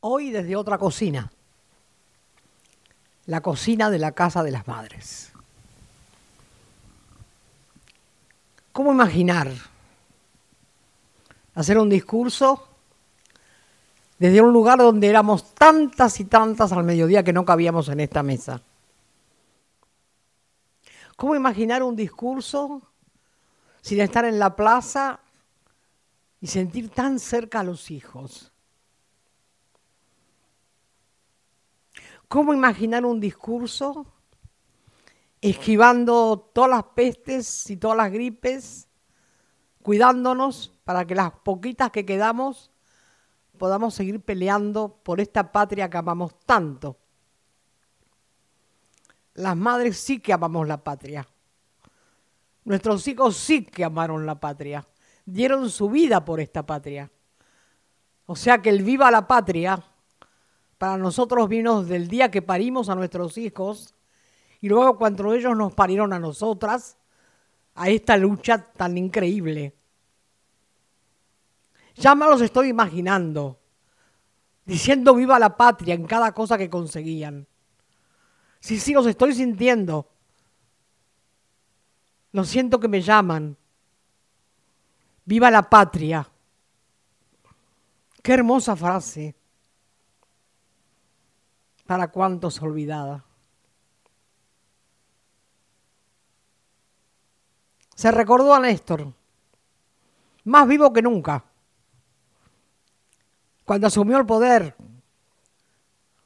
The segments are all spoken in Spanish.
Hoy desde otra cocina, la cocina de la casa de las madres. ¿Cómo imaginar hacer un discurso desde un lugar donde éramos tantas y tantas al mediodía que no cabíamos en esta mesa? ¿Cómo imaginar un discurso sin estar en la plaza y sentir tan cerca a los hijos? ¿Cómo imaginar un discurso esquivando todas las pestes y todas las gripes, cuidándonos para que las poquitas que quedamos podamos seguir peleando por esta patria que amamos tanto? Las madres sí que amamos la patria. Nuestros hijos sí que amaron la patria. Dieron su vida por esta patria. O sea que el viva la patria para nosotros vino del día que parimos a nuestros hijos y luego cuando ellos nos parieron a nosotras, a esta lucha tan increíble. Ya me los estoy imaginando, diciendo viva la patria en cada cosa que conseguían. Sí, sí, los estoy sintiendo. Lo siento que me llaman. Viva la patria. Qué hermosa frase para cuantos olvidada. Se recordó a Néstor, más vivo que nunca, cuando asumió el poder,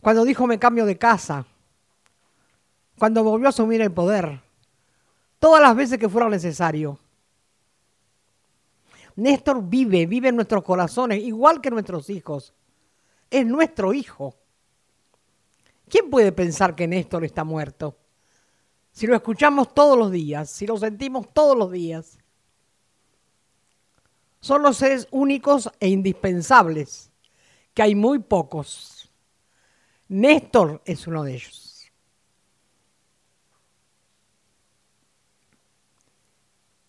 cuando dijo me cambio de casa, cuando volvió a asumir el poder, todas las veces que fuera necesario. Néstor vive, vive en nuestros corazones, igual que nuestros hijos. Es nuestro hijo. ¿Quién puede pensar que Néstor está muerto? Si lo escuchamos todos los días, si lo sentimos todos los días. Son los seres únicos e indispensables, que hay muy pocos. Néstor es uno de ellos.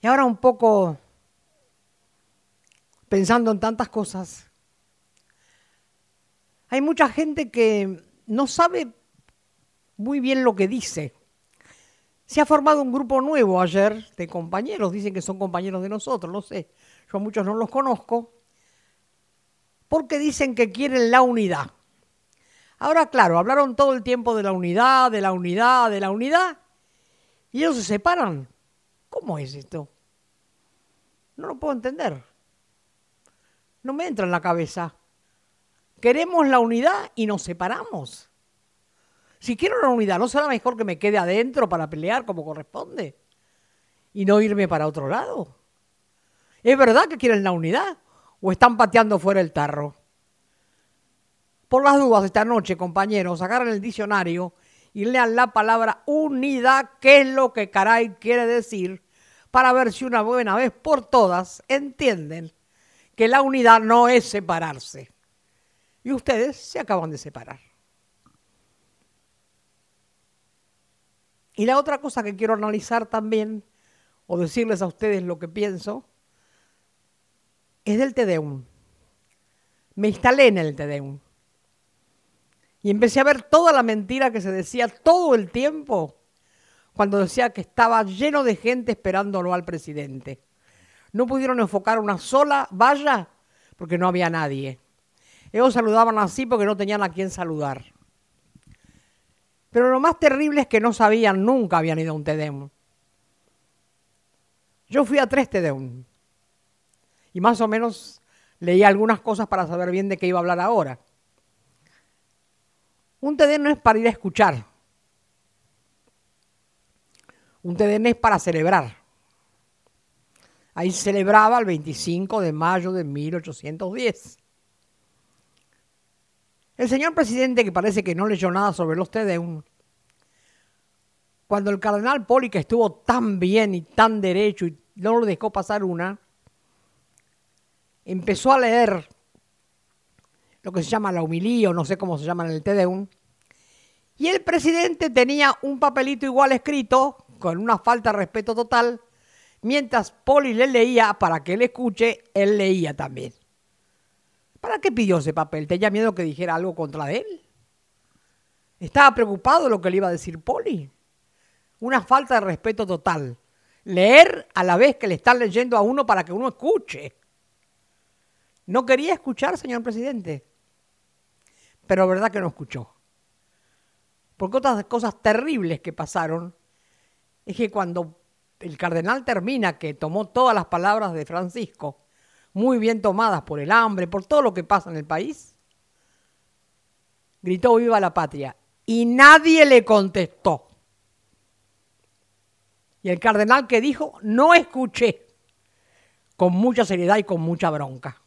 Y ahora un poco pensando en tantas cosas. Hay mucha gente que no sabe muy bien lo que dice. Se ha formado un grupo nuevo ayer de compañeros, dicen que son compañeros de nosotros, no sé, yo a muchos no los conozco, porque dicen que quieren la unidad. Ahora, claro, hablaron todo el tiempo de la unidad, de la unidad, de la unidad, y ellos se separan. ¿Cómo es esto? No lo puedo entender. No me entra en la cabeza. Queremos la unidad y nos separamos. Si quiero la unidad, ¿no será mejor que me quede adentro para pelear como corresponde? Y no irme para otro lado. ¿Es verdad que quieren la unidad? ¿O están pateando fuera el tarro? Por las dudas esta noche, compañeros, agarren el diccionario y lean la palabra unidad, qué es lo que caray quiere decir, para ver si una buena vez por todas entienden que la unidad no es separarse y ustedes se acaban de separar. Y la otra cosa que quiero analizar también, o decirles a ustedes lo que pienso, es del Tedeum. Me instalé en el Tedeum. Y empecé a ver toda la mentira que se decía todo el tiempo cuando decía que estaba lleno de gente esperándolo al presidente. No pudieron enfocar una sola valla porque no había nadie. Ellos saludaban así porque no tenían a quién saludar. Pero lo más terrible es que no sabían, nunca habían ido a un Tedeum. Yo fui a tres Tedeum. Y más o menos leí algunas cosas para saber bien de qué iba a hablar ahora. Un Tedeum no es para ir a escuchar. Un Tedeum es para celebrar. Ahí celebraba el 25 de mayo de 1810. El señor presidente, que parece que no leyó nada sobre los Tedeum, cuando el cardenal Poli, que estuvo tan bien y tan derecho y no lo dejó pasar una, empezó a leer lo que se llama la humilía, o no sé cómo se llama en el Tedeum, y el presidente tenía un papelito igual escrito, con una falta de respeto total, mientras Poli le leía, para que él escuche, él leía también. ¿Para qué pidió ese papel? ¿Tenía miedo que dijera algo contra él? ¿Estaba preocupado lo que le iba a decir Poli? Una falta de respeto total. Leer a la vez que le están leyendo a uno para que uno escuche. No quería escuchar, señor presidente. Pero verdad que no escuchó. Porque otras cosas terribles que pasaron es que cuando el cardenal termina, que tomó todas las palabras de Francisco, muy bien tomadas por el hambre, por todo lo que pasa en el país, gritó viva la patria y nadie le contestó. Y el cardenal que dijo, no escuché, con mucha seriedad y con mucha bronca.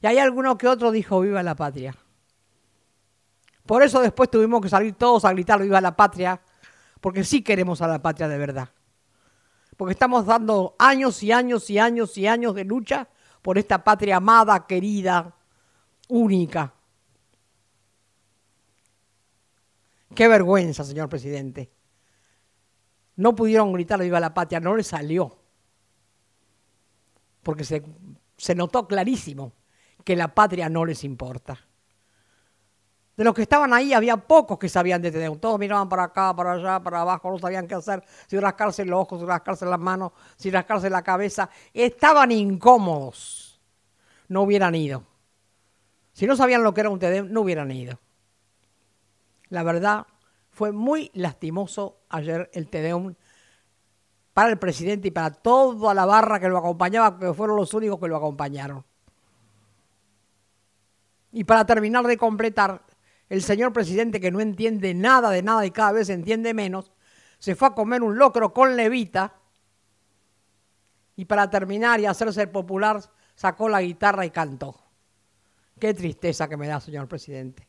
Y hay alguno que otro dijo, viva la patria. Por eso después tuvimos que salir todos a gritar, viva la patria, porque sí queremos a la patria de verdad. Porque estamos dando años y años y años y años de lucha por esta patria amada, querida, única. Qué vergüenza, señor presidente. No pudieron gritar viva la patria, no le salió. Porque se, se notó clarísimo que la patria no les importa. De los que estaban ahí había pocos que sabían de TDU. Todos miraban para acá, para allá, para abajo, no sabían qué hacer, si rascarse los ojos, si rascarse las manos, si rascarse la cabeza. Estaban incómodos. No hubieran ido. Si no sabían lo que era un TDU, no hubieran ido. La verdad, fue muy lastimoso ayer el Tedeum para el presidente y para toda la barra que lo acompañaba, que fueron los únicos que lo acompañaron. Y para terminar de completar, el señor presidente que no entiende nada de nada y cada vez entiende menos, se fue a comer un locro con levita y para terminar y hacerse popular sacó la guitarra y cantó. Qué tristeza que me da, señor presidente.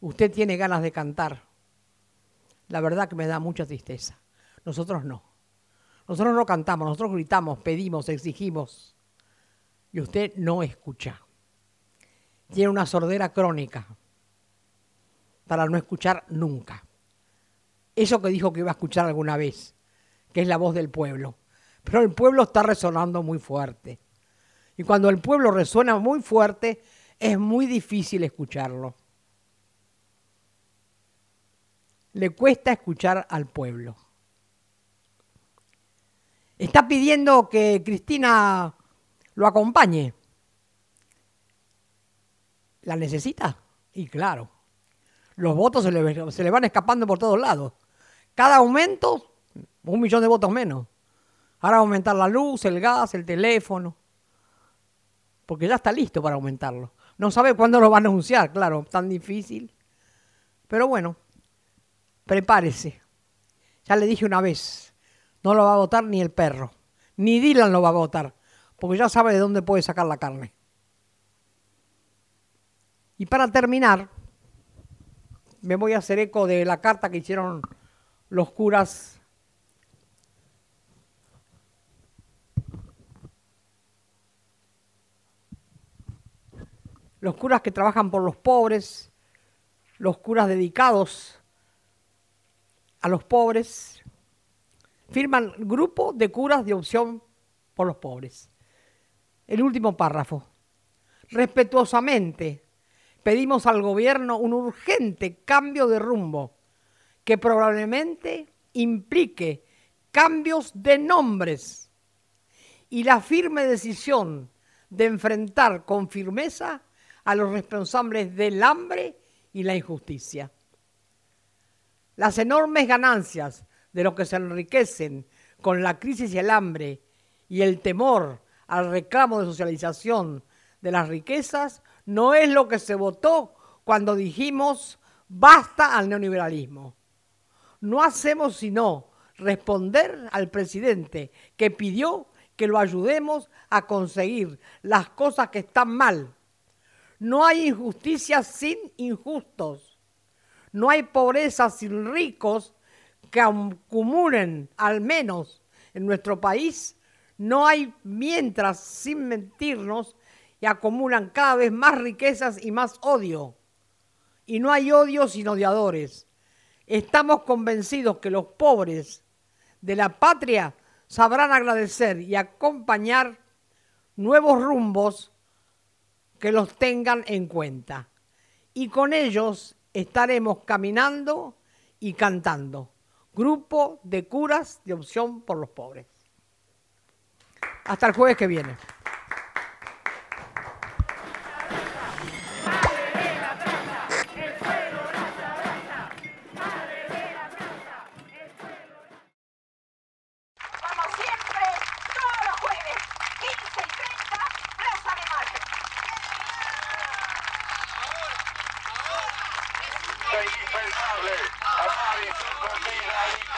Usted tiene ganas de cantar la verdad que me da mucha tristeza. Nosotros no. Nosotros no cantamos, nosotros gritamos, pedimos, exigimos. Y usted no escucha. Tiene una sordera crónica para no escuchar nunca. Eso que dijo que iba a escuchar alguna vez, que es la voz del pueblo. Pero el pueblo está resonando muy fuerte. Y cuando el pueblo resuena muy fuerte, es muy difícil escucharlo. le cuesta escuchar al pueblo. Está pidiendo que Cristina lo acompañe. ¿La necesita? Y claro, los votos se le, van escapando por todos lados. Cada aumento, un millón de votos menos. Ahora aumentar la luz, el gas, el teléfono. Porque ya está listo para aumentarlo. No sabe cuándo lo van a anunciar, claro, tan difícil. Pero bueno, prepárese. Ya le dije una vez, no lo va a votar ni el perro, ni Dylan lo va a votar, porque ya sabe de dónde puede sacar la carne. Y para terminar, me voy a hacer eco de la carta que hicieron los curas los curas que trabajan por los pobres, los curas dedicados a los pobres, firman grupo de curas de opción por los pobres. El último párrafo. Respetuosamente pedimos al gobierno un urgente cambio de rumbo que probablemente implique cambios de nombres y la firme decisión de enfrentar con firmeza a los responsables del hambre y la injusticia. Las enormes ganancias de los que se enriquecen con la crisis y el hambre y el temor al reclamo de socialización de las riquezas no es lo que se votó cuando dijimos basta al neoliberalismo. No hacemos sino responder al presidente que pidió que lo ayudemos a conseguir las cosas que están mal. No hay injusticia sin injustos. No hay pobreza sin ricos que acumulen, al menos en nuestro país, no hay mientras sin mentirnos y acumulan cada vez más riquezas y más odio. Y no hay odio sin odiadores. Estamos convencidos que los pobres de la patria sabrán agradecer y acompañar nuevos rumbos que los tengan en cuenta. Y con ellos estaremos caminando y cantando. Grupo de curas de opción por los pobres. Hasta el jueves que viene. Thank you.